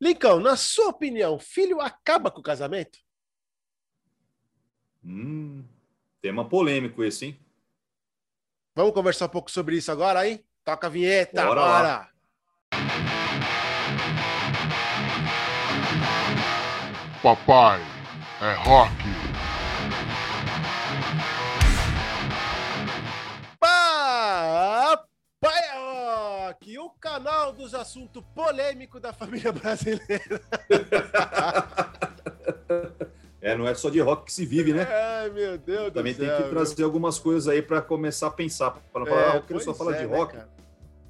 Lincão, na sua opinião, filho acaba com o casamento? Hum, tema polêmico esse, hein? Vamos conversar um pouco sobre isso agora, aí? Toca a vinheta, Bora bora! lá. Papai é rock. Rock, o canal dos assuntos polêmicos da família brasileira. É, não é só de rock que se vive, né? Ai, meu Deus Também do tem céu. que trazer algumas coisas aí para começar a pensar. Para não falar, É, ah, eu quero só falar é, de né, rock. cara?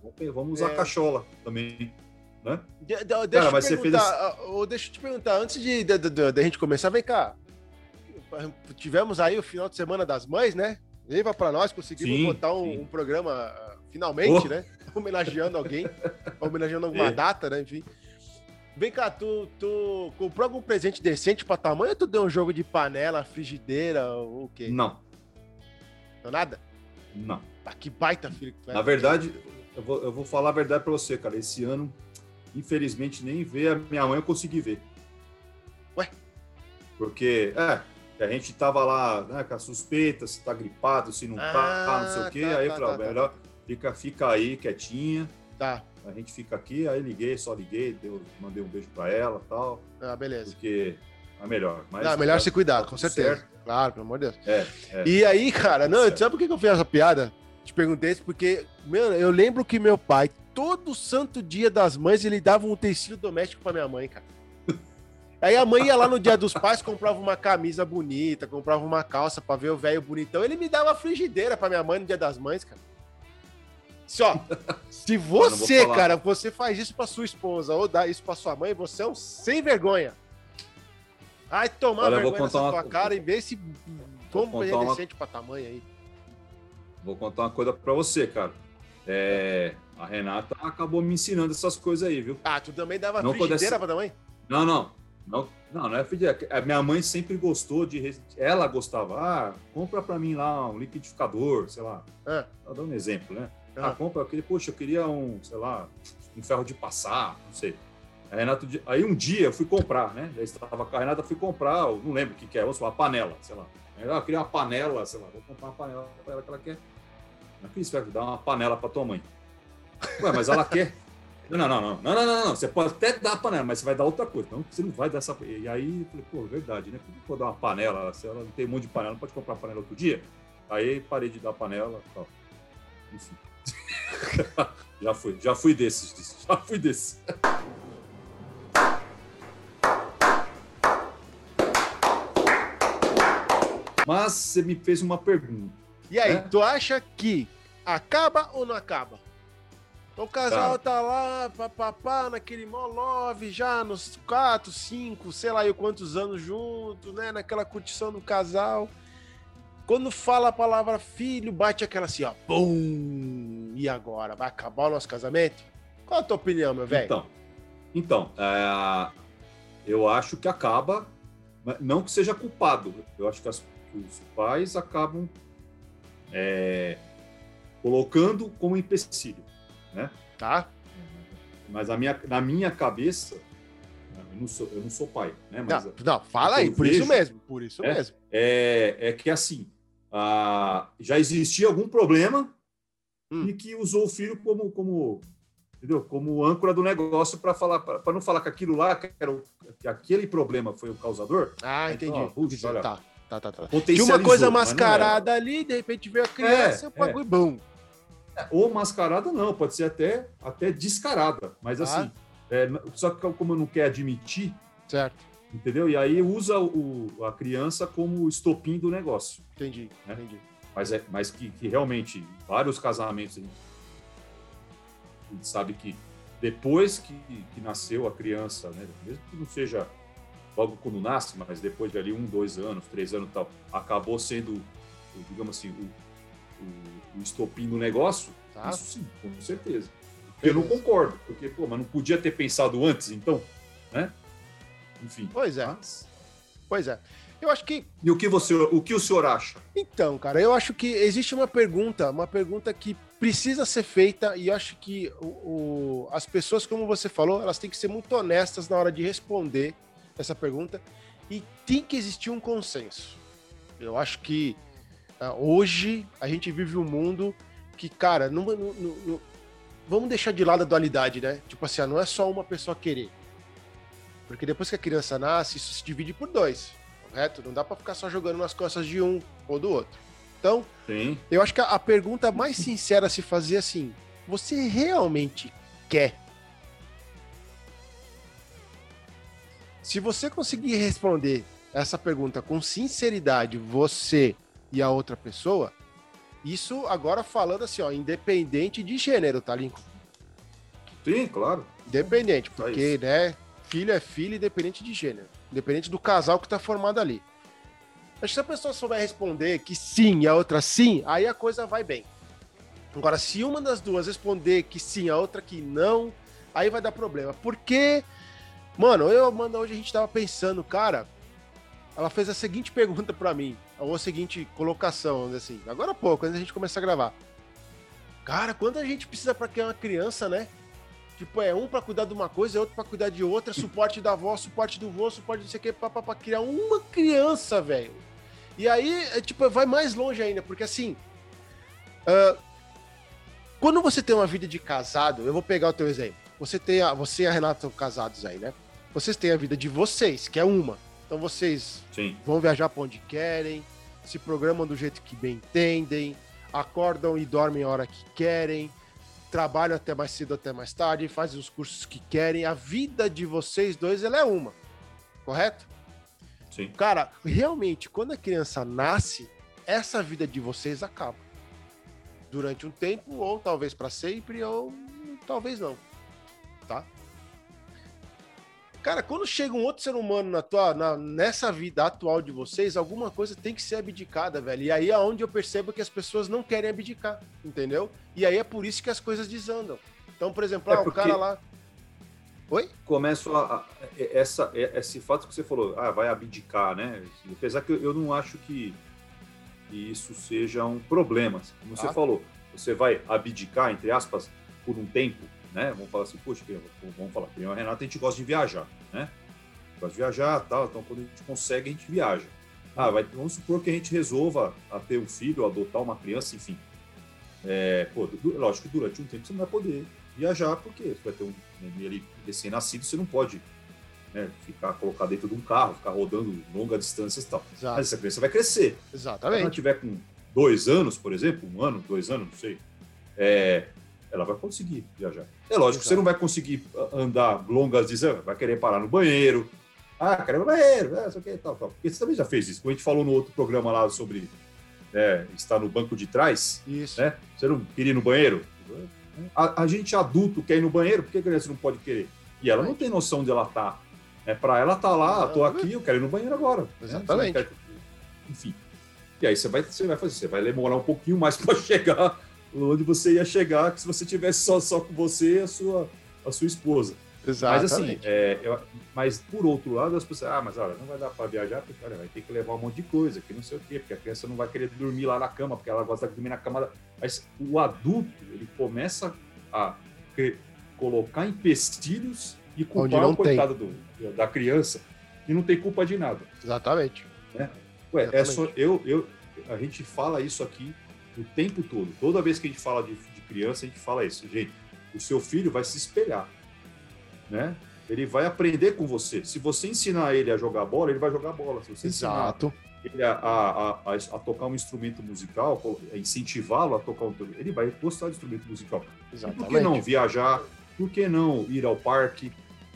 Vamos- Vamos usar É. cachola também. Né? De- de- deixa, eu fez ah, ô, deixa eu te perguntar, antes de, de, gente começar, vem cá. Tivemos aí o final de semana das mães, né? Viva pra nós, conseguimos Sim, botar um, um programa finalmente, Oh. né? Homenageando alguém, homenageando alguma É. data, né? Enfim. Vem cá, tu, tu comprou algum presente decente pra tua mãe ou tu deu um jogo de panela, frigideira ou o quê? Não, Não nada? não. Ah, que baita filho que é. Na verdade, eu vou, eu vou falar a verdade para você, cara. Esse ano, infelizmente, nem ver a minha mãe eu consegui ver. Ué? Porque, é, a gente tava lá, né, com a suspeita, se tá gripado, se não tá, Ah, não sei o quê. tá, aí tá, eu falei, tá, ó, melhor fica, fica aí quietinha. Tá. A gente fica aqui, aí liguei, só liguei, deu, mandei um beijo para ela tal, Ah, beleza. porque é melhor. Mas, Não, melhor tá- se cuidar, tá com certeza. certo. Claro, pelo amor de Deus. É, é. E aí, cara, não, Certo. sabe por que eu fiz essa piada? Te perguntei isso porque, meu, eu lembro que meu pai, todo santo dia das mães, ele dava um utensílio doméstico pra minha mãe, cara. Aí a mãe ia lá no dia dos pais, comprava uma camisa bonita, comprava uma calça pra ver o velho bonitão. Ele me dava frigideira pra minha mãe no dia das mães, cara. Se, ó, se você, cara, você faz isso pra sua esposa ou dá isso pra sua mãe, você é um sem vergonha. Ai, tomar Olha, vergonha nessa contar tua uma- cara e ver se como é uma- decente pra tua mãe aí. Vou contar uma coisa para você, cara. É, a Renata acabou me ensinando essas coisas aí, viu? Ah, tu também dava Não frigideira pudesse- pra mãe? Não, não. Não, não, não é filha. A minha mãe sempre gostou de. Ela gostava. Ah, compra para mim lá um liquidificador, sei lá. Ah. Tá dando um exemplo, né? Ah, Ah. compra. Queria, poxa, eu queria um, sei lá, um ferro de passar, não sei. A Renata, aí um dia eu fui comprar, né? Eu estava com a Renata, fui comprar, não lembro o que, que é, vamos falar, panela, sei lá. Aí, ah, queria uma panela, sei lá, vou comprar uma panela para ela que ela quer. Não quis dar uma panela para tua mãe. Ué, mas ela quer. Não, não, não, não, não, não, não. Você pode até dar a panela, mas você vai dar outra coisa. Não, você não vai dar essa. E aí eu falei, pô, verdade, né? Que eu vou dar uma panela? Se ela não tem um monte de panela, não pode comprar panela outro dia? Aí parei de dar panela tal. Enfim. já fui, já fui desses, já fui desses. Mas você me fez uma pergunta. E aí, É. tu acha que acaba ou não acaba? Então o casal Cara. tá lá, papapá, naquele mó love, já nos quatro, cinco, sei lá eu quantos anos juntos, né? Naquela curtição do casal. Quando fala a palavra filho, bate aquela assim, ó. Bum! E agora? Vai acabar o nosso casamento? Qual a tua opinião, meu velho? Então, então é, eu acho que acaba, não que seja culpado. Eu acho que, as- que os pais acabam é, colocando como empecilho, né? Tá? Mas a minha, na minha cabeça, eu não sou, eu não sou pai, né? Mas Não, não, fala aí, por isso vejo- mesmo, por isso É? mesmo. é, é que assim, ah, já existia algum problema Hum. e que usou o filho como, como, entendeu? como âncora do negócio para falar, para não falar que aquilo lá, que, era o- que aquele problema foi o causador, Ah, Então, entendi. putz, olha, tá, tá, tá, tá. Uma coisa mascarada ali, de repente veio a criança, É, o bagulho bom. era. Ou mascarada não, pode ser até, até descarada, mas Ah. assim, é, só que como não quer admitir, Certo, entendeu? E aí usa o, a criança como estopim do negócio. entendi, Né? entendi. Mas, é, mas que, que realmente vários casamentos a gente, sabe que depois que, que nasceu a criança, né, mesmo que não seja logo quando nasce, mas depois de ali um, dois anos, três anos e tal, acabou sendo, digamos assim, o, o, o estopim do negócio, Tá? isso sim, com certeza. Eu não concordo, porque, pô, mas não podia ter pensado antes, então, né? Enfim. Pois é. mas- Pois é. Eu acho que. E o que, você, o que o senhor acha? Então, cara, eu acho que existe uma pergunta, uma pergunta que precisa ser feita e eu acho que o, o, as pessoas, como você falou, elas têm que ser muito honestas na hora de responder essa pergunta e tem que existir um consenso. Eu acho que uh, hoje a gente vive um mundo que, cara, não, não, não, vamos deixar de lado a dualidade, né? Tipo assim, ah, não é só uma pessoa querer. Porque depois que a criança nasce, isso se divide por dois, correto? Não dá para ficar só jogando nas costas de um ou do outro. Então, Sim. eu acho que a, pergunta mais sincera a se fazer é assim: você realmente quer? Se você conseguir responder essa pergunta com sinceridade, você e a outra pessoa, isso agora falando assim, ó, independente de gênero, tá, Lincoln? Sim, claro. Independente, porque, né, filho é filho independente de gênero, independente do casal que tá formado ali. Que se a pessoa souber responder que sim e a outra sim, aí a coisa vai bem. Agora, se uma das duas responder que sim, a outra que não, aí vai dar problema. Porque, mano, eu, mano, hoje a gente tava pensando, cara, ela fez a seguinte pergunta para mim, ou a seguinte colocação, assim, agora há pouco, antes da gente começar a gravar. Cara, quanta gente precisa para criar uma criança, né? Tipo, é um para cuidar de uma coisa, é outro para cuidar de outra, suporte da avó, suporte do vô, suporte não sei o que, pra criar uma criança, velho. E aí, é, tipo, vai mais longe ainda, porque assim. Uh, quando você tem uma vida de casado, eu vou pegar o teu exemplo. Você tem a, você e a Renata são casados aí, né? Vocês têm a vida de vocês, que é uma. Então vocês Sim. vão viajar para onde querem, se programam do jeito que bem entendem, acordam e dormem a hora que querem, trabalham até mais cedo, até mais tarde, fazem os cursos que querem. A vida de vocês dois ela é uma, correto? Sim. Cara, realmente, quando a criança nasce, essa vida de vocês acaba. Durante um tempo, ou talvez para sempre, ou talvez não. Cara, quando chega um outro ser humano na tua, na, nessa vida atual de vocês, alguma coisa tem que ser abdicada, velho. E aí é onde eu percebo que as pessoas não querem abdicar, entendeu? E aí é por isso que as coisas desandam. Então, por exemplo, é ah, o cara lá. Oi? Começo a, a, essa, esse fato que você falou, ah, vai abdicar, né? Apesar que eu não acho que, que isso seja um problema. Como ah. você falou, você vai abdicar, entre aspas, por um tempo né? Vamos falar assim, poxa, vamos falar, eu e a Renata, a gente gosta de viajar, né? Gosta de viajar tal, então quando a gente consegue, a gente viaja. Ah, vai, vamos supor que a gente resolva a ter um filho, adotar uma criança, enfim. É, pô, lógico que durante um tempo você não vai poder viajar, porque você vai ter um ali recém-nascido, você não pode né, ficar colocado dentro de um carro, ficar rodando longas distâncias e tal. Exato. Mas essa criança vai crescer. Exatamente. Se ela tiver com dois anos, por exemplo, um ano, dois anos, não sei, é, ela vai conseguir viajar. É lógico, Exato. você não vai conseguir andar longas distâncias, vai querer parar no banheiro. Ah, quero ir no banheiro, é, isso aqui, tal, tal. Porque você também já fez isso. Como a gente falou no outro programa lá sobre né, estar no banco de trás, isso. né? Você não queria ir no banheiro? A, a, gente adulto quer ir no banheiro, por que a criança não pode querer? E ela não tem noção onde ela tá. É, para ela tá lá, tô aqui, eu quero ir no banheiro agora. Né? Exatamente. Né? Enfim. E aí você vai, você vai fazer, você vai demorar um pouquinho mais para chegar onde você ia chegar que se você tivesse só, só com você e a sua, a sua esposa. Exatamente. Mas assim, é, eu, mas por outro lado, as pessoas, ah, mas olha, não vai dar para viajar, porque cara, vai ter que levar um monte de coisa, que não sei o quê, porque a criança não vai querer dormir lá na cama, porque ela gosta de dormir na cama. Mas o adulto, ele começa a colocar empecilhos e culpar o coitado do, da criança, e não tem culpa de nada. Exatamente. Né? Ué, Exatamente. é só, eu, eu, a gente fala isso aqui o tempo todo. Toda vez que a gente fala de, de criança, a gente fala isso, gente. O seu filho vai se espelhar, né? Ele vai aprender com você. Se você ensinar ele a jogar bola, ele vai jogar bola. Se você Exato. ele a, a, a, a, tocar um instrumento musical, incentivá-lo a tocar um ele vai gostar de instrumento musical. Exatamente. por que não viajar? Por que não ir ao parque?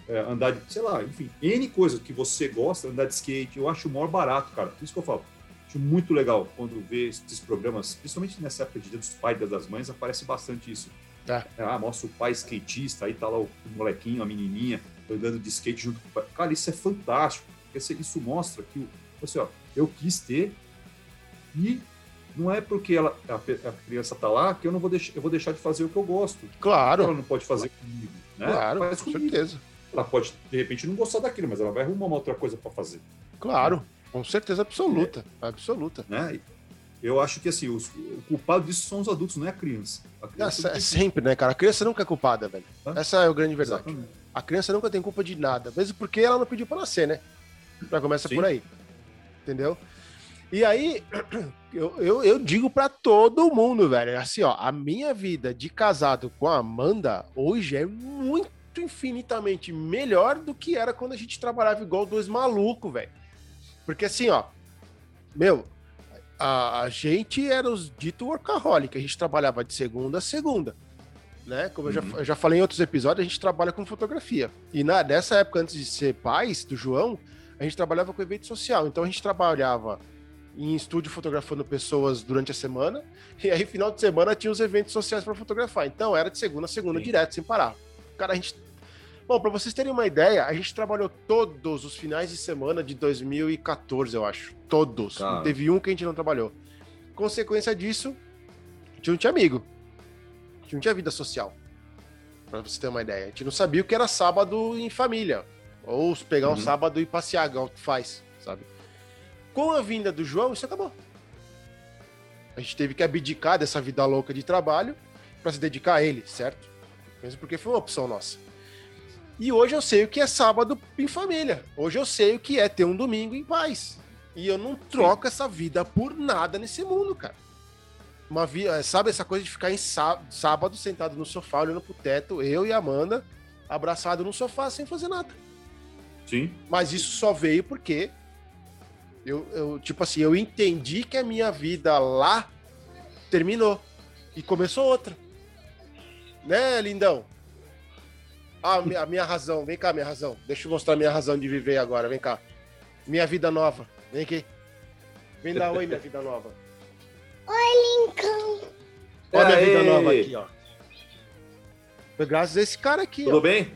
É, andar de, sei lá, enfim, N coisas que você gosta, andar de skate, eu acho o maior barato, cara. Por isso que eu falo Acho muito legal quando vê esses programas, principalmente nessa época de Dia dos Pais e das Mães, aparece bastante isso. É. Ah, mostra o pai skatista, aí tá lá o molequinho, a menininha, andando de skate junto com o pai. Cara, isso é fantástico. Isso mostra que, assim, ó, eu quis ter e não é porque ela, a, a, criança tá lá que eu não vou deixar, eu vou deixar de fazer o que eu gosto. Claro. Ela não pode fazer comigo, né? Claro, Faz com comigo. certeza. Ela pode, de repente, não gostar daquilo, mas ela vai arrumar uma outra coisa para fazer. Claro. Com certeza absoluta. Absoluta. Né? Eu acho que assim, os, o culpado disso são os adultos, não é a criança. A criança Essa, é sempre, né, cara? A criança nunca é culpada, velho. Hã? Essa é a grande verdade. Exatamente. A criança nunca tem culpa de nada, mesmo porque ela não pediu pra nascer, né? Já começa Sim. por aí. Entendeu? E aí, eu, eu, eu digo pra todo mundo, velho, assim, ó, a minha vida de casado com a Amanda hoje é muito infinitamente melhor do que era quando a gente trabalhava igual dois malucos, velho. Porque assim, ó, meu, a, a gente era os dito workaholic, a gente trabalhava de segunda a segunda né? Como eu, já, Uhum. eu já falei em outros episódios, a gente trabalha com fotografia. E na, nessa época, antes de ser pais do João, a gente trabalhava com evento social. Então a gente trabalhava em estúdio fotografando pessoas durante a semana, e aí final de semana tinha os eventos sociais para fotografar. Então era de segunda a segunda Sim. direto, sem parar. Cara, a gente. Bom, para vocês terem uma ideia, a gente trabalhou todos os finais de semana de 2014, eu acho. Todos. Não teve um que a gente não trabalhou. Consequência disso, a gente não tinha amigo. A gente não tinha vida social. Pra você ter uma ideia. A gente não sabia o que era sábado em família. Ou pegar um Uhum. sábado e passear, igual tu faz, sabe? Com a vinda do João, isso acabou. A gente teve que abdicar dessa vida louca de trabalho para se dedicar a ele, certo? Mesmo porque foi uma opção nossa. E hoje eu sei o que é sábado em família. Hoje eu sei o que é ter um domingo em paz. E eu não troco essa vida por nada nesse mundo, cara. Uma vida, sabe essa coisa de ficar em sá- sábado sentado no sofá olhando pro teto, eu e a Amanda abraçado no sofá sem fazer nada. Sim. Mas isso só veio porque eu, eu, tipo assim, eu entendi que a minha vida lá terminou e começou outra. Né, lindão? Ah, a minha, a minha razão, vem cá, minha razão. Deixa eu mostrar a minha razão de viver agora, vem cá. Minha vida nova, vem aqui. Vem dar oi, minha vida nova. Lincoln. Olha a minha vida nova aqui, ó. Foi graças a esse cara aqui, Tudo ó. bem?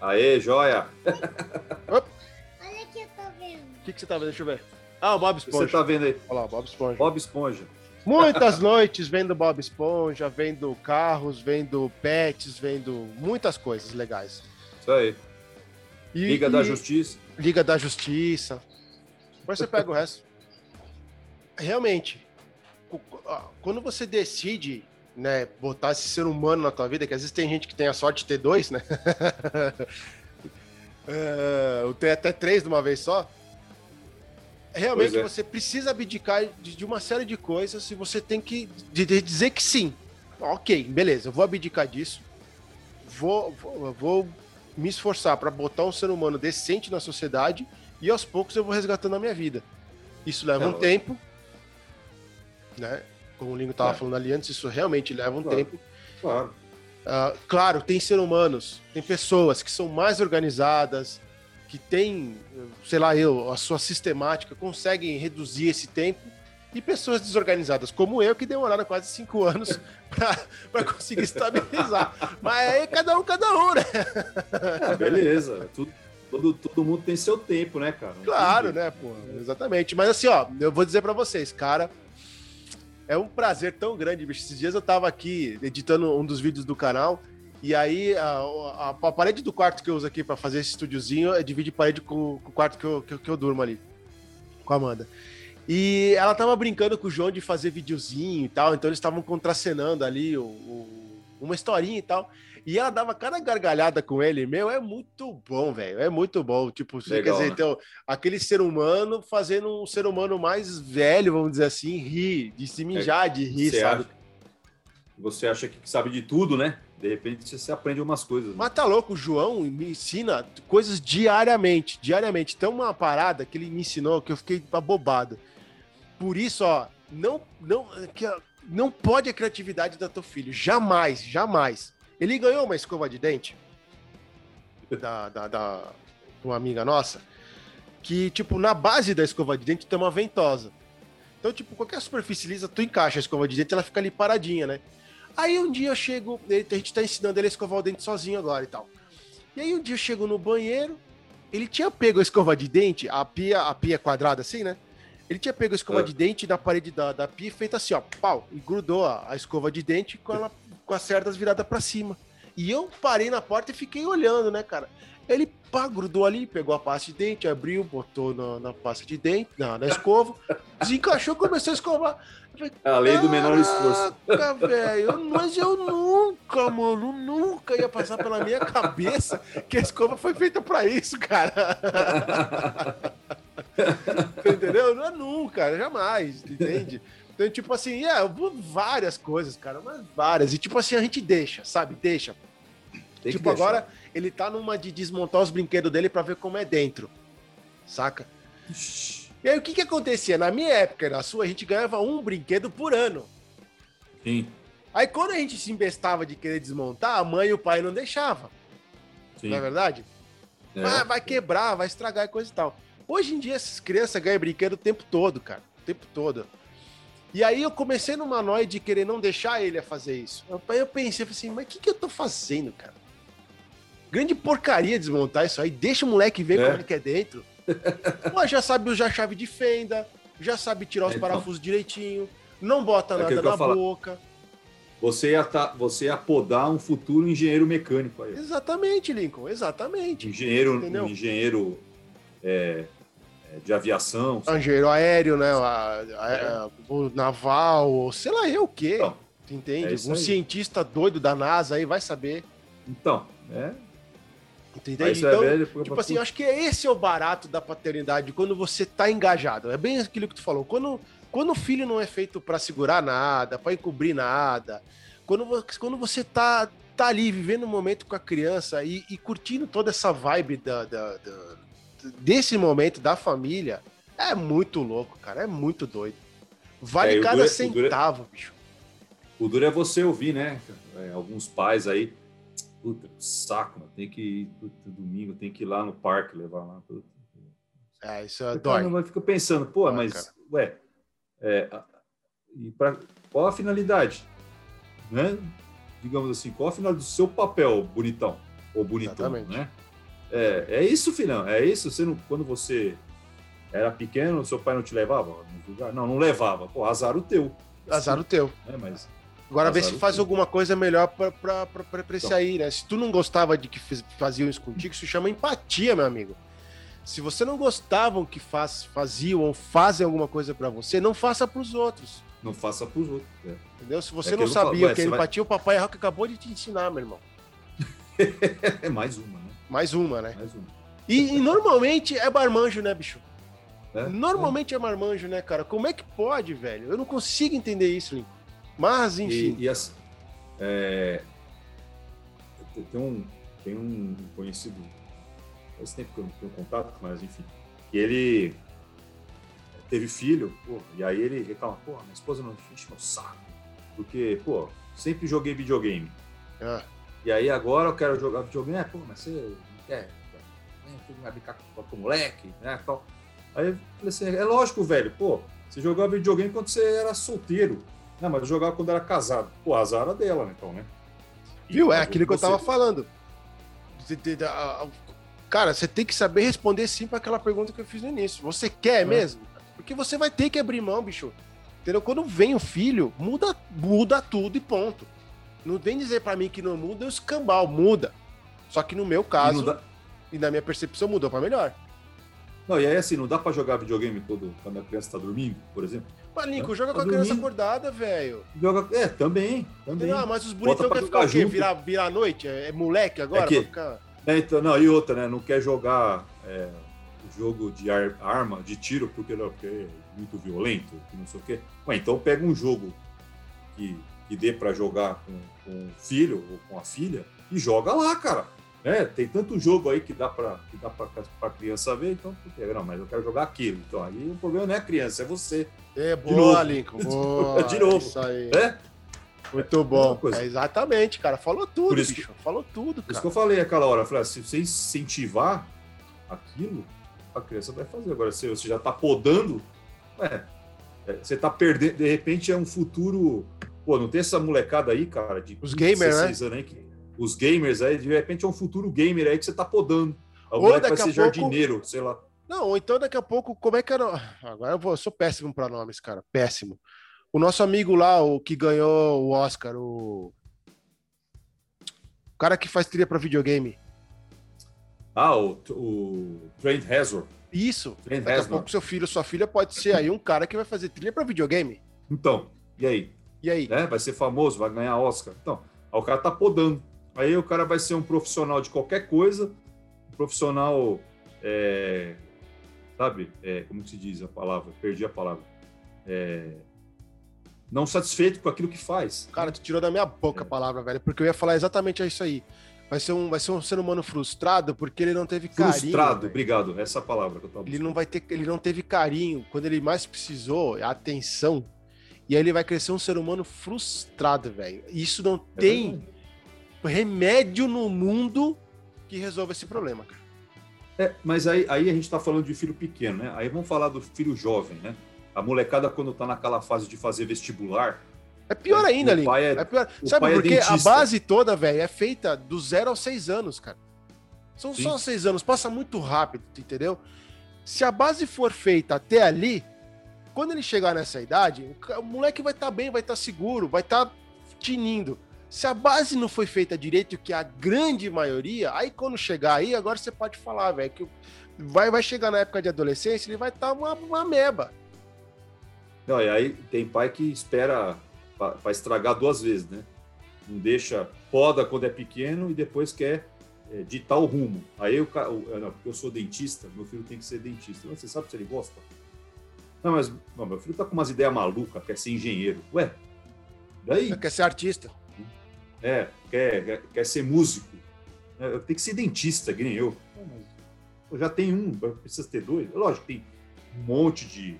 Aê, joia. Olha que eu tô vendo. O que, que você tá vendo? Deixa eu ver. Ah, o Bob O que Esponja. você tá vendo aí? Olha lá, o Bob Esponja. Bob Esponja. Muitas noites vendo Bob Esponja, vendo carros, vendo pets, vendo muitas coisas legais. Isso aí. E- Liga da Justiça. Liga da Justiça. Depois você pega o resto. Realmente, ah, quando você decide né, botar esse ser humano na tua vida, que às vezes tem gente que tem a sorte de ter dois, né? É, ou tem até três de uma vez só. Realmente Pois é. você precisa abdicar de, uma série de coisas e você tem que dizer que sim. Ok, beleza, eu vou abdicar disso. Vou, vou, vou me esforçar para botar um ser humano decente na sociedade e aos poucos eu vou resgatando a minha vida. Isso leva É, um lógico. tempo, né? Como o Lingo tava É. falando ali antes, isso realmente leva um Claro. tempo. Claro. Ah, claro, tem ser humanos, tem pessoas que são mais organizadas, que têm, sei lá, eu, a sua sistemática, conseguem reduzir esse tempo, e pessoas desorganizadas, como eu, que demoraram quase cinco anos para conseguir estabilizar. Mas aí cada um, cada um, né? Ah, beleza. Tudo, todo, todo mundo tem seu tempo, né, cara? Não Claro, tem né, pô? Exatamente. Mas assim, ó, eu vou dizer pra vocês, cara, é um prazer tão grande, bicho. Esses dias eu tava aqui editando um dos vídeos do canal, e aí a, a- a parede do quarto que eu uso aqui pra fazer esse estúdiozinho é divide parede com, com o quarto que eu, que, que eu durmo ali, com a Amanda. E ela tava brincando com o João de fazer videozinho e tal, então eles estavam contracenando ali o- o- uma historinha e tal. E ela dava cada gargalhada com ele, meu, é muito bom, velho. É muito bom. Tipo, Legal, quer dizer, né? então, aquele ser humano fazendo um ser humano mais velho, vamos dizer assim, rir, de se mijar de rir, Você sabe? acha, você acha que sabe de tudo, né? De repente você, aprende umas coisas. né? Mas tá louco, o João me ensina coisas diariamente, diariamente. Tem uma parada que ele me ensinou que eu fiquei abobado. Por isso, ó, não, não, que, ó, não pode a criatividade do teu filho. Jamais, jamais. Ele ganhou uma escova de dente da, da, da uma amiga nossa, que, tipo, na base da escova de dente tem uma ventosa. Então, tipo, qualquer superfície lisa, tu encaixa a escova de dente, ela fica ali paradinha, né? Aí um dia eu chego, a gente tá ensinando ele a escovar o dente sozinho agora e tal. E aí um dia eu chego no banheiro, ele tinha pego a escova de dente, a pia, a pia quadrada assim, né? Ele tinha pego a escova Ah. de dente na parede da, da pia e feito assim, ó, pau, e grudou a, a escova de dente com, ela, com as cerdas viradas pra cima. E eu parei na porta e fiquei olhando, né, cara? Ele pá, grudou ali, pegou a pasta de dente, abriu, botou na, na pasta de dente, na, na escova, desencaixou, começou a escovar. Falei, a lei do menor esforço. Velho, mas eu nunca, mano, nunca ia passar pela minha cabeça que a escova foi feita para isso, cara. Entendeu? Não é nunca, jamais, entende? Então, tipo assim, é, várias coisas, cara, mas várias. E tipo assim, a gente deixa, sabe? Deixa. Tem tipo, agora ele tá numa de desmontar os brinquedos dele para ver como é dentro. Saca? E aí o que que acontecia? Na minha época, na sua, a gente ganhava um brinquedo por ano. Sim. Aí quando a gente se embestava de querer desmontar, a mãe e o pai não deixavam. Sim. Não é verdade? É. Ah, vai quebrar, vai estragar coisa e tal. Hoje em dia, essas crianças ganham brinquedo o tempo todo, cara. O tempo todo. E aí eu comecei numa noia de querer não deixar ele a fazer isso. Aí eu pensei assim, mas o que, que eu tô fazendo, cara? Grande porcaria desmontar isso aí. Deixa o moleque ver é. como é que é dentro. Pô, já sabe usar chave de fenda, já sabe tirar os é, então. parafusos direitinho, não bota é nada na boca. Você ia, tá, você ia podar um futuro engenheiro mecânico aí. Exatamente, Lincoln, exatamente. Engenheiro, um engenheiro é, é de aviação. Engenheiro aéreo, né? A, a, a, o naval, ou sei lá eu o quê. Então, entende? um cientista doido da NASA aí vai saber. Então, é, Entendeu? Então, é velho, tipo assim, acho que esse é o barato da paternidade, quando você tá engajado. É bem aquilo que tu falou. Quando, quando o filho não é feito para segurar nada, para encobrir nada, quando, quando você tá, tá ali vivendo um momento com a criança e, e curtindo toda essa vibe da, da, da, desse momento da família, é muito louco, cara. É muito doido. Vale é, cada centavo, o bicho. O duro é você ouvir, né? É, alguns pais aí puta, saco, mano. tem que ir puta, domingo, tem que ir lá no parque levar lá. Puta. É, isso é dói. Mas fica pensando, pô, ah, mas, cara. ué, é, e pra, qual a finalidade? Né? Digamos assim, qual a finalidade do seu papel, bonitão? Ou bonitão, Exatamente. né? É, é isso, filhão, é isso. Você não, quando você era pequeno, seu pai não te levava? Não, não levava. Pô, azar o teu. Azar o teu. É, mas Agora vê se faz alguma coisa melhor pra, pra, pra, pra esse então. aí, né? Se tu não gostava de que faziam isso contigo, isso chama empatia, meu amigo. Se você não gostava que faz, faziam ou fazem alguma coisa para você, não faça para os outros. Não faça para os outros. É. Entendeu? Se você é não sabia o que é empatia, vai... o papai Rock acabou de te ensinar, meu irmão. é mais uma, né? Mais uma, né? Mais uma. E, e normalmente é marmanjo, né, bicho? É? Normalmente é. é marmanjo, né, cara? Como é que pode, velho? Eu não consigo entender isso, Lincoln. Mas, enfim. E, e as, é, tem, um, tem um conhecido, faz tempo que eu não tenho contato, mas enfim, que ele teve filho, pô, e aí ele reclama, pô, minha esposa não enche meu saco, porque, pô, sempre joguei videogame. É. E aí agora eu quero jogar videogame, é, pô, mas você não quer, né, vai brincar com, com o moleque, né, tal. Aí eu falei assim, é lógico, velho, pô, você jogava videogame quando você era solteiro. Não, mas eu jogava quando era casado. Pô, azar era dela, né, então, né? Viu? É aquilo que eu tava falando. Cara, você tem que saber responder sim para aquela pergunta que eu fiz no início. Você quer é. mesmo? Porque você vai ter que abrir mão, bicho. Entendeu? Quando vem o filho, muda, muda tudo e ponto. Não vem dizer para mim que não muda o escambau, muda. Só que no meu caso, e, dá... e na minha percepção, mudou para melhor. Não, e aí assim, não dá para jogar videogame todo, quando a criança tá dormindo, por exemplo? Palinco, joga tá com a criança acordada, velho. Joga, é, também, também. Ah, mas os bonitão querem ficar o quê? Virar, virar a noite? É, é moleque agora? É que, ficar... é, então, não, e outra, né? Não quer jogar é, jogo de ar, arma, de tiro, porque, não, porque é muito violento, que não sei o quê. Ué, então pega um jogo que, que dê para jogar com, com o filho ou com a filha e joga lá, cara. É, tem tanto jogo aí que dá para que dá para criança ver, então não, mas eu quero jogar aquilo. Então aí o problema não é a criança, é você. É boa, Lincoln. Boa, de novo. Isso aí. É? Muito bom. É, exatamente, cara. Falou tudo, bicho. Falou tudo, cara. Por isso que eu falei aquela hora. Falei, se você incentivar aquilo, a criança vai fazer. Agora, se você já tá podando, é, você tá perdendo. De repente é um futuro. Pô, não tem essa molecada aí, cara, de Os gamers, né? anos aí que os gamers aí, de repente é um futuro gamer aí que você tá podando. Daqui vai ser pouco... jardineiro, sei lá. Não, ou então daqui a pouco, como é que era. Agora eu, vou, eu sou péssimo para nomes, cara. Péssimo. O nosso amigo lá, o que ganhou o Oscar, o. O cara que faz trilha para videogame. Ah, o, o Trent Reznor. Isso. Trent Daqui a pouco seu filho, sua filha pode ser aí um cara que vai fazer trilha pra videogame. Então, e aí? E aí? né? Vai ser famoso, vai ganhar Oscar. Então, o cara tá podando. Aí o cara vai ser um profissional de qualquer coisa, um profissional, é, sabe? É, como que se diz a palavra? Perdi a palavra. É, não satisfeito com aquilo que faz. Cara, tu tirou da minha boca a palavra, velho, porque eu ia falar exatamente isso aí. Vai ser um, vai ser um ser humano frustrado porque ele não teve carinho. Frustrado, obrigado. Essa é palavra que eu tava Ele não vai ter, ele não teve carinho quando ele mais precisou, atenção. E aí ele vai crescer um ser humano frustrado, velho. Isso não É tem verdade. Remédio no mundo que resolva esse problema, cara. É, mas aí, aí a gente está falando de filho pequeno, né? Aí vamos falar do filho jovem, né? A molecada, quando tá naquela fase de fazer vestibular, É pior É, ainda, pai é- É pior. Sabe pai é por quê? A base toda, velho, é feita do zero aos seis anos, cara. São Sim. só seis anos, passa muito rápido, entendeu? Se a base for feita até ali, quando ele chegar nessa idade, o moleque vai estar bem, vai estar seguro, vai estar tinindo. Se a base não foi feita direito, que é a grande maioria, aí quando chegar aí, agora você pode falar, velho, que vai, vai chegar na época de adolescência, ele vai estar uma, uma meba. Não, e aí tem pai que espera para estragar duas vezes, né? Não deixa, poda quando é pequeno e depois quer é, ditar o rumo. Aí o cara, o- não, porque eu sou dentista, meu filho tem que ser dentista. Mas você sabe se ele gosta? Não, mas não, meu filho tá com umas ideias malucas, quer ser engenheiro. Ué, daí? Quer ser artista. É, quer, quer, ser músico. É, tenho que ser dentista, que nem eu. Mas eu já tenho um, precisa ter dois. Lógico, tem um monte de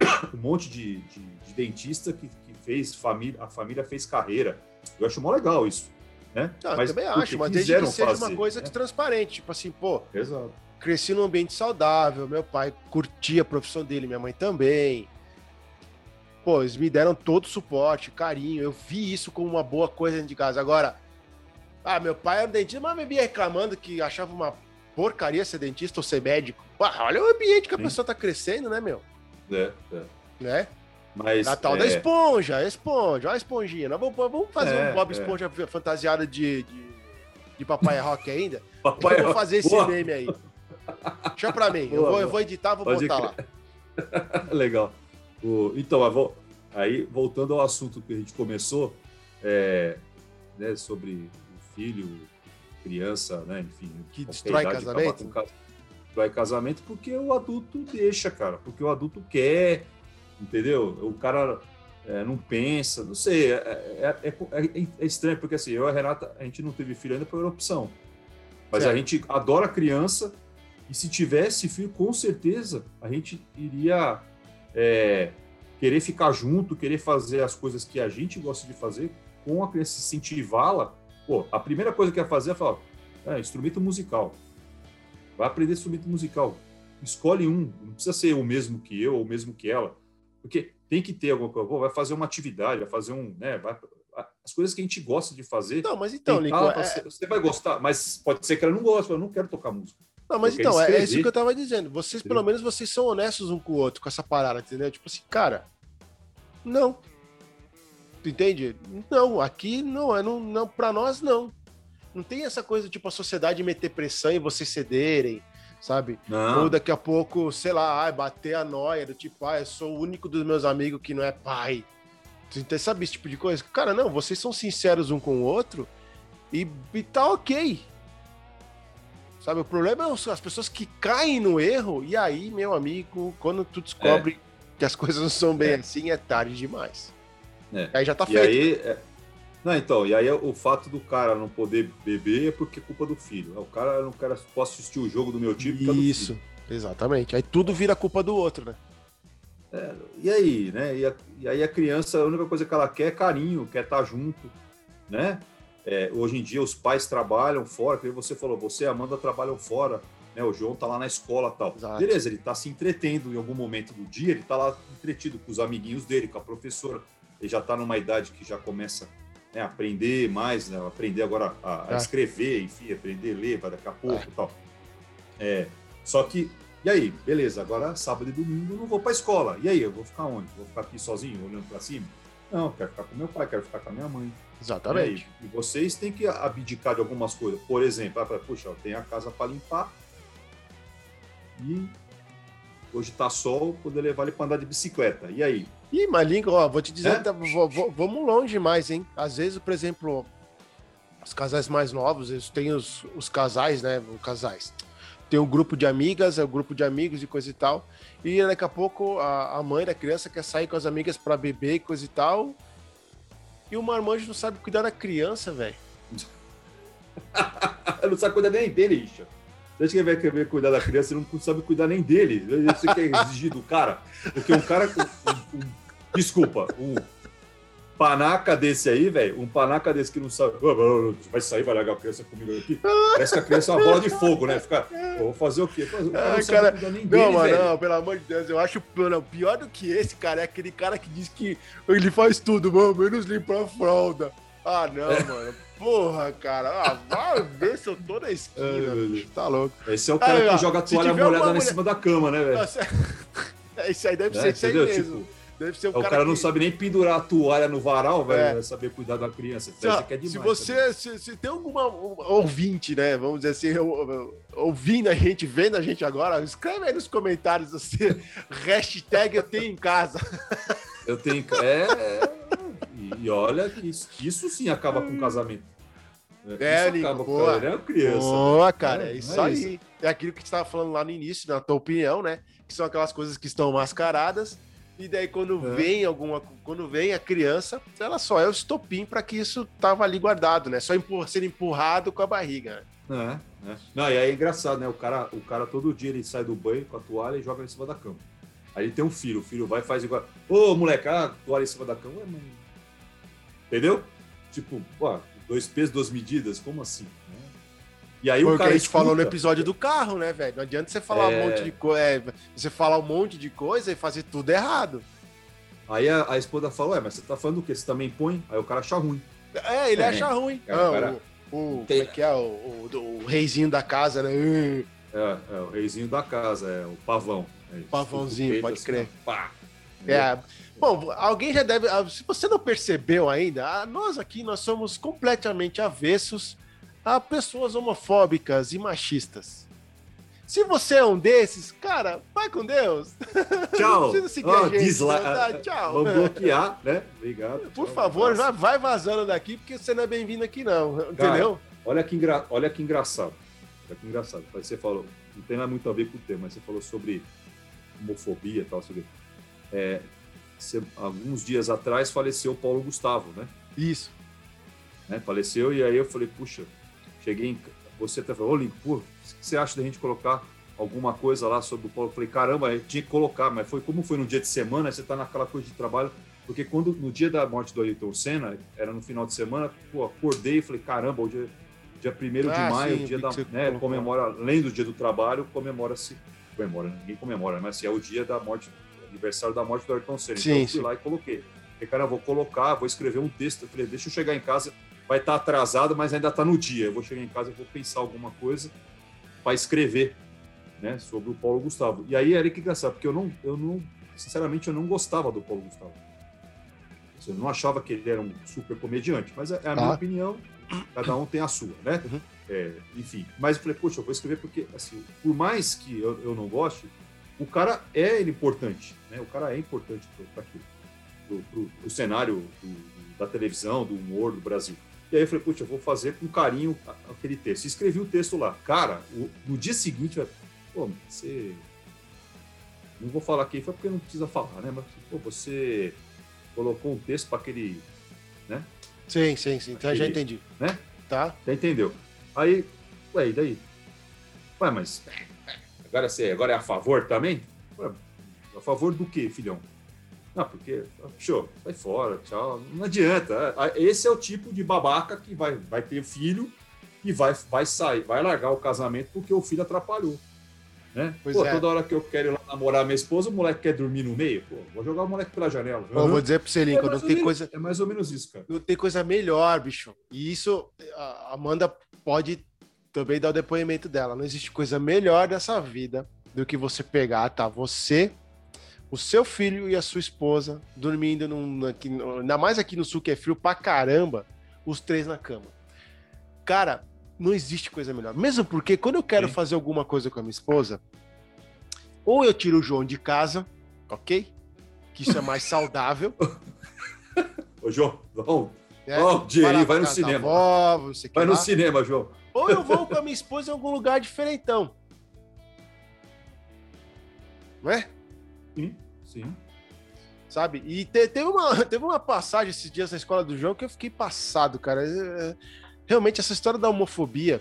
um monte de, de, de dentista que, que fez família, a família fez carreira. Eu acho mó legal isso, né? Não, eu também acho, mas desde que seja uma fazer, coisa né? transparente. Tipo assim, pô, Exato. cresci num ambiente saudável, meu pai curtia a profissão dele, minha mãe também. Pô, eles me deram todo o suporte, carinho. Eu vi isso como uma boa coisa dentro de casa. Agora, ah, meu pai era dentista, mas vivia reclamando que achava uma porcaria ser dentista ou ser médico. Olha o ambiente que a Sim. pessoa tá crescendo, né, meu? É, é. Né? Mas Natal é, da esponja, esponja, olha a esponjinha. Nós vamos, vamos fazer É, um Bob é. Esponja fantasiado de, de, de papai rock ainda? papai, eu vou fazer esse Boa. meme aí. Deixa pra mim. eu, Boa, vou, eu vou editar, vou Pode botar lá. Legal. O- então, aí voltando ao assunto que a gente começou, é, né, sobre o filho, criança, né, enfim, Que destrói casamento? com Destrói casamento porque o adulto deixa, cara, porque o adulto quer, entendeu? O cara é, não pensa, não sei, é, é- é- é estranho porque assim, eu e a Renata, a gente não teve filho ainda por opção, mas a Certo. gente adora criança e se tivesse filho, com certeza a gente iria é, querer ficar junto, querer fazer as coisas que a gente gosta de fazer com a criança, incentivá-la. Pô, a primeira coisa que ia fazer é falar, é, instrumento musical. Vai aprender instrumento musical. Escolhe um, não precisa ser o mesmo que eu ou o mesmo que ela, porque tem que ter alguma coisa. Pô, vai fazer uma atividade, vai fazer um, né, vai- as coisas que a gente gosta de fazer. Não, mas então, Lincoln, é- você vai gostar, mas pode ser que ela não goste, eu não quero tocar música. Não, mas então, é, é isso que eu tava dizendo. Vocês, pelo menos, vocês são honestos um com o outro com essa parada, entendeu? Tipo assim, cara, não. Tu entende? Não, aqui não, é não, não pra nós não. Não tem essa coisa, tipo, a sociedade meter pressão e vocês cederem, sabe? Não. Ou daqui a pouco, sei lá, ai, bater a noia do tipo, ah, eu sou o único dos meus amigos que não é pai. Tu entende? sabe esse tipo de coisa? Cara, não, vocês são sinceros um com o outro e, e tá ok. Sabe, o problema é as pessoas que caem no erro e aí, meu amigo, quando tu descobre que as coisas não são bem É. assim, é tarde demais. É. Aí já tá E feito. aí, é- não, então, e aí o fato do cara não poder beber é porque é culpa do filho. O cara não quer, posso assistir o jogo do meu time Isso, exatamente. Aí tudo vira culpa do outro, né? E aí, né? E, a- e aí a criança, a única coisa que ela quer é carinho, quer estar junto, né? É, hoje em dia os pais trabalham fora, como você falou, você e a Amanda trabalham fora, né? O João tá lá na escola tal. Exato. Beleza, ele tá se entretendo em algum momento do dia, ele tá lá entretido com os amiguinhos dele, com a professora. Ele já tá numa idade que já começa né, a aprender mais, né? Aprender agora a, a É. escrever, enfim, aprender a ler, vai daqui a pouco e tal. É, só que, e aí, beleza, agora sábado e domingo eu não vou pra escola. E aí, eu vou ficar onde? Vou ficar aqui sozinho, olhando pra cima? Não, eu quero ficar com meu pai, quero ficar com a minha mãe. Exatamente. É, e vocês têm que abdicar de algumas coisas. Por exemplo, ah, puxa, tem a casa para limpar. E hoje tá sol, poder levar ele para andar de bicicleta. E aí? Ih, mas Lincoln, ó, vou te dizer, é? tá, vamos longe mais, hein? Às vezes, por exemplo, os casais mais novos, eles têm os, os casais, né? Os casais. Tem um grupo de amigas, é um grupo de amigos e coisa e tal. E daqui a pouco a, a mãe da criança quer sair com as amigas para beber e coisa e tal. E o marmanjo não sabe cuidar da criança, velho. não sabe cuidar nem dele, Richard. Desde que ele vai querer cuidar da criança, ele não sabe cuidar nem dele. Você quer exigir do cara? Porque um cara. Um, um, desculpa, um panaca desse aí, velho, um panaca desse que não sabe. Vai sair, vai largar a criança comigo aqui. Parece que a criança é uma bola de fogo, né? Fica. Vou fazer o quê? Cara não, cara, não, dele, mano, não, pelo amor de Deus, eu acho não, pior do que esse, cara, é aquele cara que diz que ele faz tudo, mano, menos limpar a fralda. Ah, não, é. mano. Porra, cara. Ah, vai ver se eu tô na esquina, bicho. Tá louco. Esse é o cara aí, que joga a toalha molhada mulher... em cima da cama, né, velho? Esse aí deve é, ser esse aí mesmo. Tipo, Deve ser o, o cara, cara que... não sabe nem pendurar a toalha no varal, velho, é. saber cuidar da criança. Se, é demais, se você, se, se, tem alguma ouvinte, né, vamos dizer assim, ouvindo a gente, vendo a gente agora, escreve aí nos comentários assim, hashtag eu tenho em casa. Eu tenho é, é e olha isso, isso sim acaba com o casamento. É, Nico, acaba. Com, é criança. Boa, cara, é, é isso é aí. Isso. É aquilo que você estava falando lá no início, na tua opinião, né? Que são aquelas coisas que estão mascaradas e daí, quando é. vem alguma. Quando vem a criança, ela só é o estopim para que isso tava ali guardado, né? Só empurra, ser empurrado com a barriga. Né? É, é. Não, e aí é engraçado, né? O cara, o cara todo dia ele sai do banho com a toalha e joga em cima da cama. Aí ele tem um filho, o filho vai e faz igual. Ô, moleque, a toalha em cima da cama. Entendeu? Tipo, pô, dois pesos, duas medidas, como assim? E aí Foi o cara. que a gente escuta. falou no episódio do carro, né, velho? Não adianta você falar é... um monte de coisa. É, você falar um monte de coisa e fazer tudo errado. Aí a, a esposa falou: Ué, mas você tá falando o quê? Você também põe? Aí o cara acha ruim. É, ele é. acha ruim. É, ah, cara... o, o, Tem... Como é que é? O, o, o, reizinho da casa, né? É, é, o reizinho da casa, é o pavão. É, Pavãozinho, pode assim, crer. Pá. É. Bom, alguém já deve. Se você não percebeu ainda, nós aqui nós somos completamente avessos a pessoas homofóbicas e machistas. Se você é um desses, cara, vai com Deus. Tchau. Não seguir oh, gente. Tá? Tchau. Vamos bloquear, né? Obrigado. Por tchau, favor, já vai vazando daqui, porque você não é bem-vindo aqui, não. Cara, entendeu? Olha que, engra... olha que engraçado. Olha que engraçado. Você falou, não tem nada muito a ver com o tema, mas você falou sobre homofobia e tal. Sobre... É, você, alguns dias atrás faleceu o Paulo Gustavo, né? Isso. Né? Faleceu, e aí eu falei, puxa, Cheguei em. Você até falou, ô o que você acha da gente colocar alguma coisa lá sobre o Paulo? Eu falei, caramba, eu tinha que colocar, mas foi como foi no dia de semana, você tá naquela coisa de trabalho. Porque quando no dia da morte do Ayrton Senna, era no final de semana, pô, acordei e falei, caramba, o dia, dia 1 ah, de maio, sim, dia da, né, comemora, além do dia do trabalho, comemora-se, comemora, ninguém comemora, mas assim, é o dia da morte, aniversário da morte do Ayrton Senna. Sim, então eu fui sim. lá e coloquei. Falei, cara, vou colocar, vou escrever um texto. Eu falei, deixa eu chegar em casa, vai estar atrasado, mas ainda está no dia. Eu vou chegar em casa e vou pensar alguma coisa para escrever né, sobre o Paulo Gustavo. E aí era que engraçado, porque eu não, eu não, sinceramente, eu não gostava do Paulo Gustavo. Eu não achava que ele era um super comediante, mas é, é a minha ah. opinião, cada um tem a sua, né? Uhum. É, enfim, mas eu falei, poxa, eu vou escrever porque, assim, por mais que eu, eu não goste, o cara é importante, né? O cara é importante para aquilo, para o cenário do, da televisão, do humor do Brasil. E aí eu falei, putz, eu vou fazer com carinho aquele texto. E escrevi o texto lá. Cara, o, no dia seguinte, pô, você. Não vou falar quem foi porque não precisa falar, né? Mas, pô, você colocou um texto para aquele. Né? Sim, sim, sim. Aquele, já entendi. Né? Tá. Já entendeu. Aí, ué, e daí? Ué, mas. Agora, você, agora é a favor também? Ué, a favor do quê, filhão? Não, porque, show, sai fora, tchau. Não adianta. Esse é o tipo de babaca que vai, vai ter filho e vai, vai sair, vai largar o casamento porque o filho atrapalhou. Né? Pois Pô, é. toda hora que eu quero ir lá namorar minha esposa, o moleque quer dormir no meio. Pô, vou jogar o moleque pela janela. Uhum. vou dizer pro Lincoln, é não tem menos, coisa. É mais ou menos isso, cara. Não tem coisa melhor, bicho. E isso, a Amanda pode também dar o depoimento dela. Não existe coisa melhor dessa vida do que você pegar, tá? Você o seu filho e a sua esposa dormindo, num, aqui, ainda mais aqui no sul que é frio pra caramba, os três na cama. Cara, não existe coisa melhor. Mesmo porque quando eu quero Sim. fazer alguma coisa com a minha esposa, ou eu tiro o João de casa, ok? Que isso é mais saudável. Ô, João, vamos? Ó, o dia aí, lá vai no cinema. avó, vai no lá. cinema, João. Ou eu vou com a minha esposa em algum lugar diferentão. Não é? Sim, sim. Sabe? E te- teve, uma, teve uma passagem esses dias na escola do João que eu fiquei passado, cara. É, Realmente, essa história da homofobia.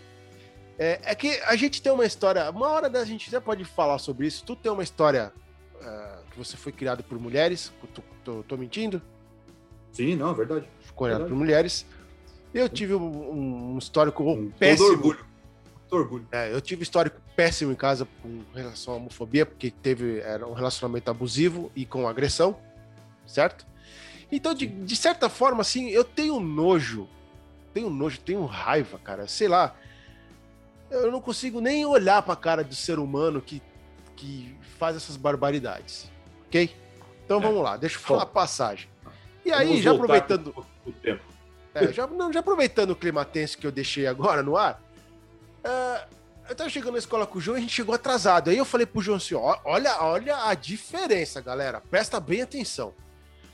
É, é que a gente tem uma história. Uma hora da gente já pode falar sobre isso. Tu tem uma história ah, que você foi criado por mulheres. Tô, tô- tô mentindo? Sim, não, é verdade. Foi criado Verdade. por mulheres. Eu tive um, um histórico Com péssimo. todo orgulho. Orgulho. É, eu tive histórico péssimo em casa com relação à homofobia, porque teve era um relacionamento abusivo e com agressão, certo? Então, de, de certa forma, assim, eu tenho nojo, tenho nojo, tenho raiva, cara, sei lá. Eu não consigo nem olhar pra cara do ser humano que, que faz essas barbaridades, ok? Então É. vamos lá, deixa eu falar a passagem. E aí, Vamos já aproveitando. pro- pro tempo. É, já, não, já aproveitando o clima tenso que eu deixei agora no ar, é, eu tava chegando na escola com o João e a gente chegou atrasado. Aí eu falei pro João assim: olha, olha a diferença, galera. Presta bem atenção.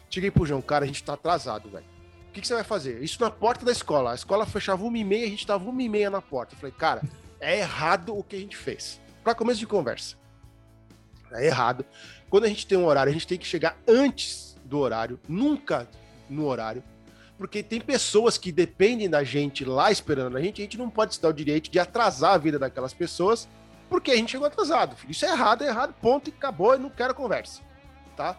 Cheguei pro João, cara, a gente tá atrasado, velho. O que, que você vai fazer? Isso na porta da escola. A escola fechava uma e meia, a gente tava uma e meia na porta. Eu falei, cara, é errado o que a gente fez. Pra começo de conversa. É errado. Quando a gente tem um horário, a gente tem que chegar antes do horário, nunca no horário porque tem pessoas que dependem da gente lá esperando a gente, a gente não pode se dar o direito de atrasar a vida daquelas pessoas, porque a gente chegou atrasado. Filho. Isso é errado, é errado, ponto, e acabou, eu não quero conversa, tá?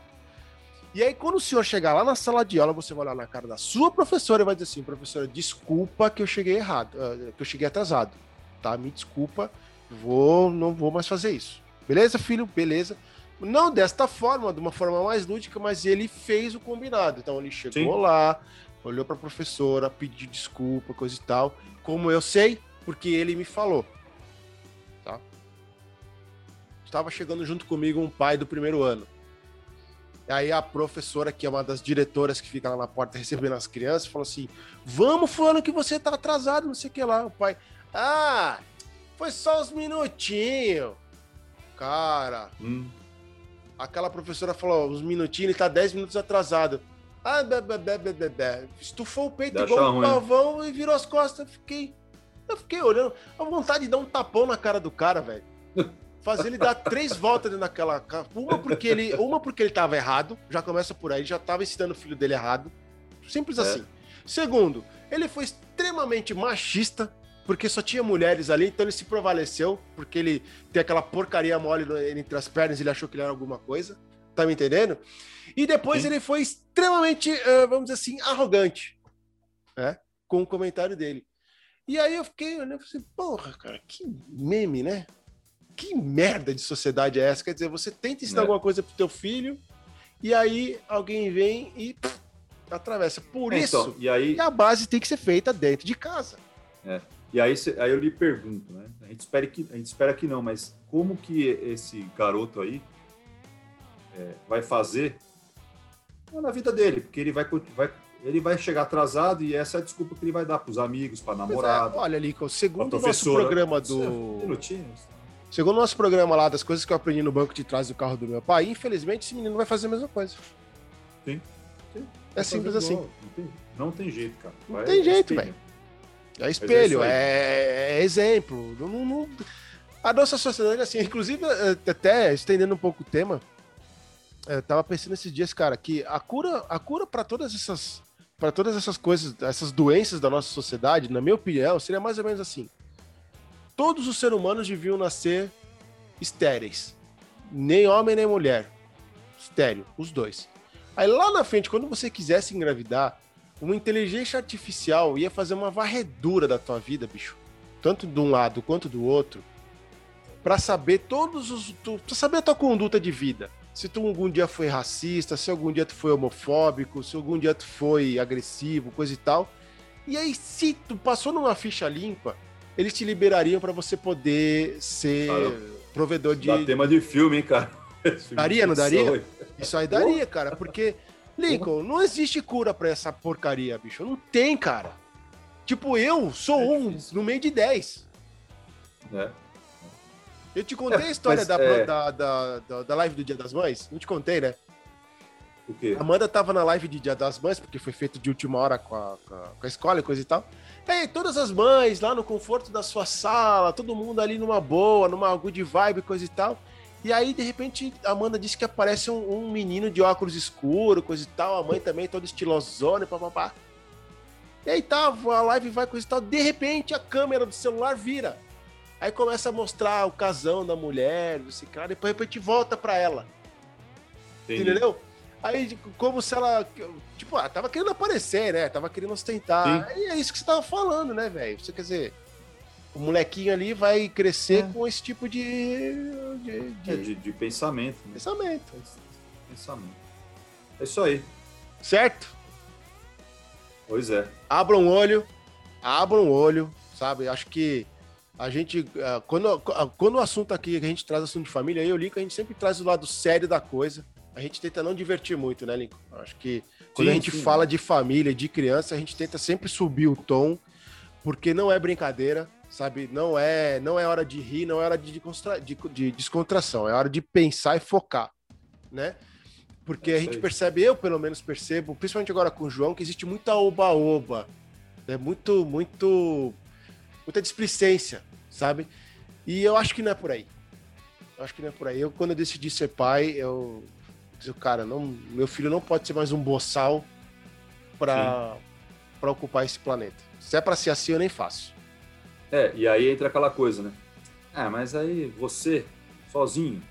E aí, quando o senhor chegar lá na sala de aula, você vai olhar na cara da sua professora e vai dizer assim, professora, desculpa que eu cheguei errado, eh, que eu cheguei atrasado, tá? Me desculpa, vou, não vou mais fazer isso. Beleza, filho? Beleza. Não desta forma, de uma forma mais lúdica, mas ele fez o combinado. Então ele chegou Sim. lá, olhou para a professora, pediu desculpa, coisa e tal. Como eu sei, porque ele me falou. Tá? Estava chegando junto comigo um pai do primeiro ano. E aí a professora, que é uma das diretoras que fica lá na porta recebendo as crianças, falou assim: Vamos, fulano, que você tá atrasado, não sei o que lá. O pai, ah, foi só uns minutinhos. Cara, Hum, aquela professora falou, uns minutinhos, ele tá 10 minutos atrasado. Ah, bé, bé, bé, bé, bé. Estufou o peito Deve igual um ruim. pavão e virou as costas. Eu fiquei. Eu fiquei olhando. A vontade de dar um tapão na cara do cara, velho. Fazer ele dar três voltas dentro daquela. ca- Uma porque ele. Uma porque ele tava errado. Já começa por aí, já tava ensinando o filho dele errado. Simples É. assim. Segundo, ele foi extremamente machista. Porque só tinha mulheres ali, então ele se prevaleceu, porque ele tem aquela porcaria mole entre as pernas, ele achou que ele era alguma coisa. Tá me entendendo? E depois Sim. ele foi extremamente, eh, vamos dizer assim, arrogante, né? Com o comentário dele. E aí eu fiquei olhando e falei assim, porra, cara, que meme, né? Que merda de sociedade é essa? Quer dizer, você tenta ensinar É. alguma coisa pro teu filho, e aí alguém vem e pff, atravessa. Por É, isso então, e aí, que a base tem que ser feita dentro de casa. e aí, aí eu lhe pergunto, né? A gente, espera que, a gente espera que não, mas como que esse garoto aí é, vai fazer na vida dele? Porque ele vai, vai, ele vai chegar atrasado e essa é a desculpa que ele vai dar pros amigos, pra Pois é, namorada, olha, Lico, segundo o nosso programa é do. Minutinhos. Segundo o nosso programa lá das coisas que eu aprendi no banco de trás do carro do meu pai, infelizmente esse menino vai fazer a mesma coisa. Sim, sim. É simples assim. Não tem, não tem jeito, cara. Não Vai- tem jeito, velho. É espelho, é, é exemplo. Não, não- não- A nossa sociedade, assim, inclusive, até estendendo um pouco o tema, eu tava pensando esses dias, cara, que a cura, a cura para todas essas para todas essas coisas, essas doenças da nossa sociedade, na minha opinião, seria mais ou menos assim. Todos os seres humanos deviam nascer estéreis. Nem homem nem mulher. Estéreo, os dois. Aí lá na frente, quando você quisesse engravidar, uma inteligência artificial ia fazer uma varredura da tua vida, bicho. Tanto de um lado quanto do outro. Pra saber todos os. Pra saber a tua conduta de vida. Se tu algum dia foi racista, se algum dia tu foi homofóbico, se algum dia tu foi agressivo, coisa e tal. E aí, se tu passou numa ficha limpa, eles te liberariam pra você poder ser Cara, provedor de. Dá tema de filme, hein, cara? Daria, não daria? Isso aí daria, cara, porque, Lincoln, não existe cura pra essa porcaria, bicho. Não tem, cara. Tipo, eu sou É um no meio de 10. É. Eu te contei a história mas, da, é- da, da, da, da live do Dia das Mães? Não te contei, né? O quê? A Amanda tava na live de Dia das Mães, porque foi feito de última hora com a, com a, com a escola e coisa e tal. E aí, todas as mães lá no conforto da sua sala, todo mundo ali numa boa, numa good vibe, coisa e tal. E aí, de repente, a Amanda disse que aparece um, um menino de óculos escuro, coisa e tal. A mãe também toda estilosona e papapá. E aí tá, a live vai, coisa e tal. De repente, a câmera do celular vira. Aí começa a mostrar o casão da mulher, esse cara, e depois de repente volta pra ela. Entendi. Entendeu? Aí, tipo, como se ela. Tipo, ah, tava querendo aparecer, né? Tava querendo ostentar. E é isso que você tava falando, né, velho? Você quer dizer. O molequinho ali vai crescer É. com esse tipo de. de, de É, de, de pensamento. Né? pensamento. Pensamento. É isso aí. Certo? Pois é. Abram um olho. Abram um olho, sabe? Acho que a gente. ah, Quando, ah, quando o assunto aqui, que a gente traz assunto de família, eu e o Lincoln, a gente sempre traz o lado sério da coisa. A gente tenta não divertir muito, né, Lincoln? Acho que quando a Sim, gente sim. fala de família, de criança, a gente tenta sempre subir o tom, porque não é brincadeira, sabe? Não é, não é hora de rir, não é hora de, de- de descontração, é hora de pensar e focar, né? Porque É a gente percebe, eu pelo menos percebo, principalmente agora com o João, que existe muita oba-oba, né? Muito, muito, muita displicência, sabe? E eu acho que não é por aí. Eu acho que não é por aí. Eu, quando eu decidi ser pai, eu disse, cara, não, meu filho não pode ser mais um boçal para ocupar esse planeta. Se é para ser assim, eu nem faço. É, e aí entra aquela coisa, né? Ah, mas aí você, sozinho,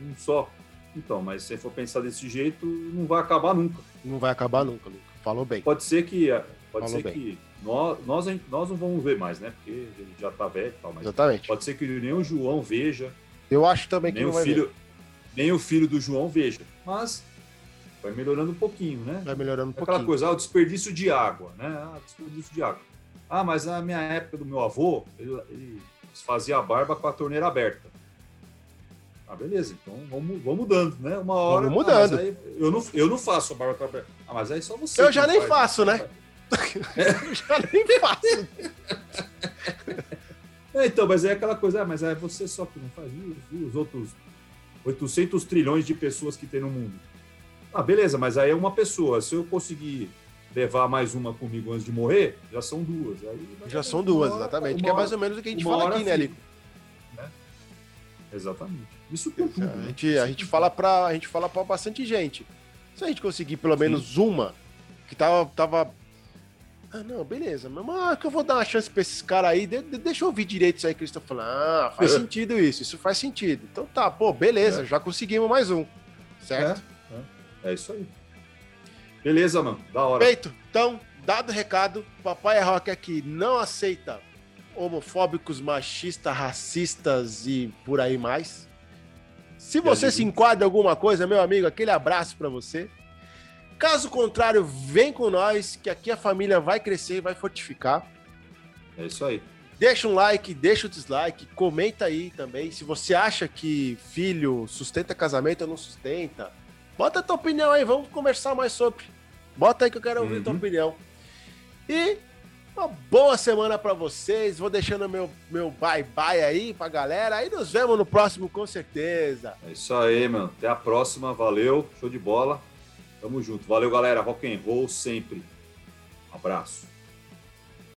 um só. Então, mas se você for pensar desse jeito, não vai acabar nunca. Não vai acabar nunca, Luca. Falou bem. Pode ser que. Pode Falou ser bem. que. Nós, nós, não vamos ver mais, né? Porque ele já tá velho e tal, mas Exatamente. pode ser que nem o João veja, Eu acho também que nem não o vai filho, nem o filho do João veja. Mas vai melhorando um pouquinho, né? ver. vai melhorando um É aquela pouquinho. coisa, ah, o desperdício de água, né? Ah, desperdício de água. Ah, mas na minha época do meu avô, ele, ele fazia a barba com a torneira aberta. Ah, beleza, então vamos, vamos mudando, né? Uma hora. Vamos ah, mudando. aí eu, não, eu não faço a barba com a aberta. Ah, mas aí só você. Eu já nem faz. faço, né? Eu já nem faço. É, então, mas é aquela coisa, ah, mas é você só que não faz. E os, os outros 800 trilhões de pessoas que tem no mundo. Ah, beleza, mas aí é uma pessoa. Se eu conseguir levar mais uma comigo antes de morrer, já são duas. Já são duas, hora- exatamente. uma Que é mais ou menos o que a gente fala aqui, né. Lico? Exatamente. Isso com tudo. A né? gente, a gente fala pra, a gente fala pra bastante gente. Se a gente conseguir pelo menos uma que tava, tava ah, não, beleza, mas ah, que eu vou dar uma chance pra esses caras aí, de- de- deixa eu ouvir direito isso aí que eles estão falando. Ah, faz sentido isso, isso faz sentido. Então tá, pô, beleza, É. já conseguimos mais um, certo? É isso aí. Beleza, mano. Da hora. Feito. Então, dado o recado, Papai é Rock aqui não aceita homofóbicos, machistas, racistas e por aí mais. Se você se enquadra em alguma coisa, meu amigo, aquele abraço pra você. Caso contrário, vem com nós, que aqui a família vai crescer e vai fortificar. É isso aí. Deixa um like, deixa o dislike, comenta aí também. Se você acha que filho sustenta casamento ou não sustenta, bota a tua opinião aí, vamos conversar mais sobre. Bota aí que eu quero ouvir a tua Uhum. opinião. E uma boa semana pra vocês. Vou deixando meu, meu bye-bye aí pra galera. Aí nos vemos no próximo, com certeza. É isso aí, mano. Até a próxima. Valeu. Show de bola. Tamo junto. Valeu, galera. Rock and roll sempre. Abraço.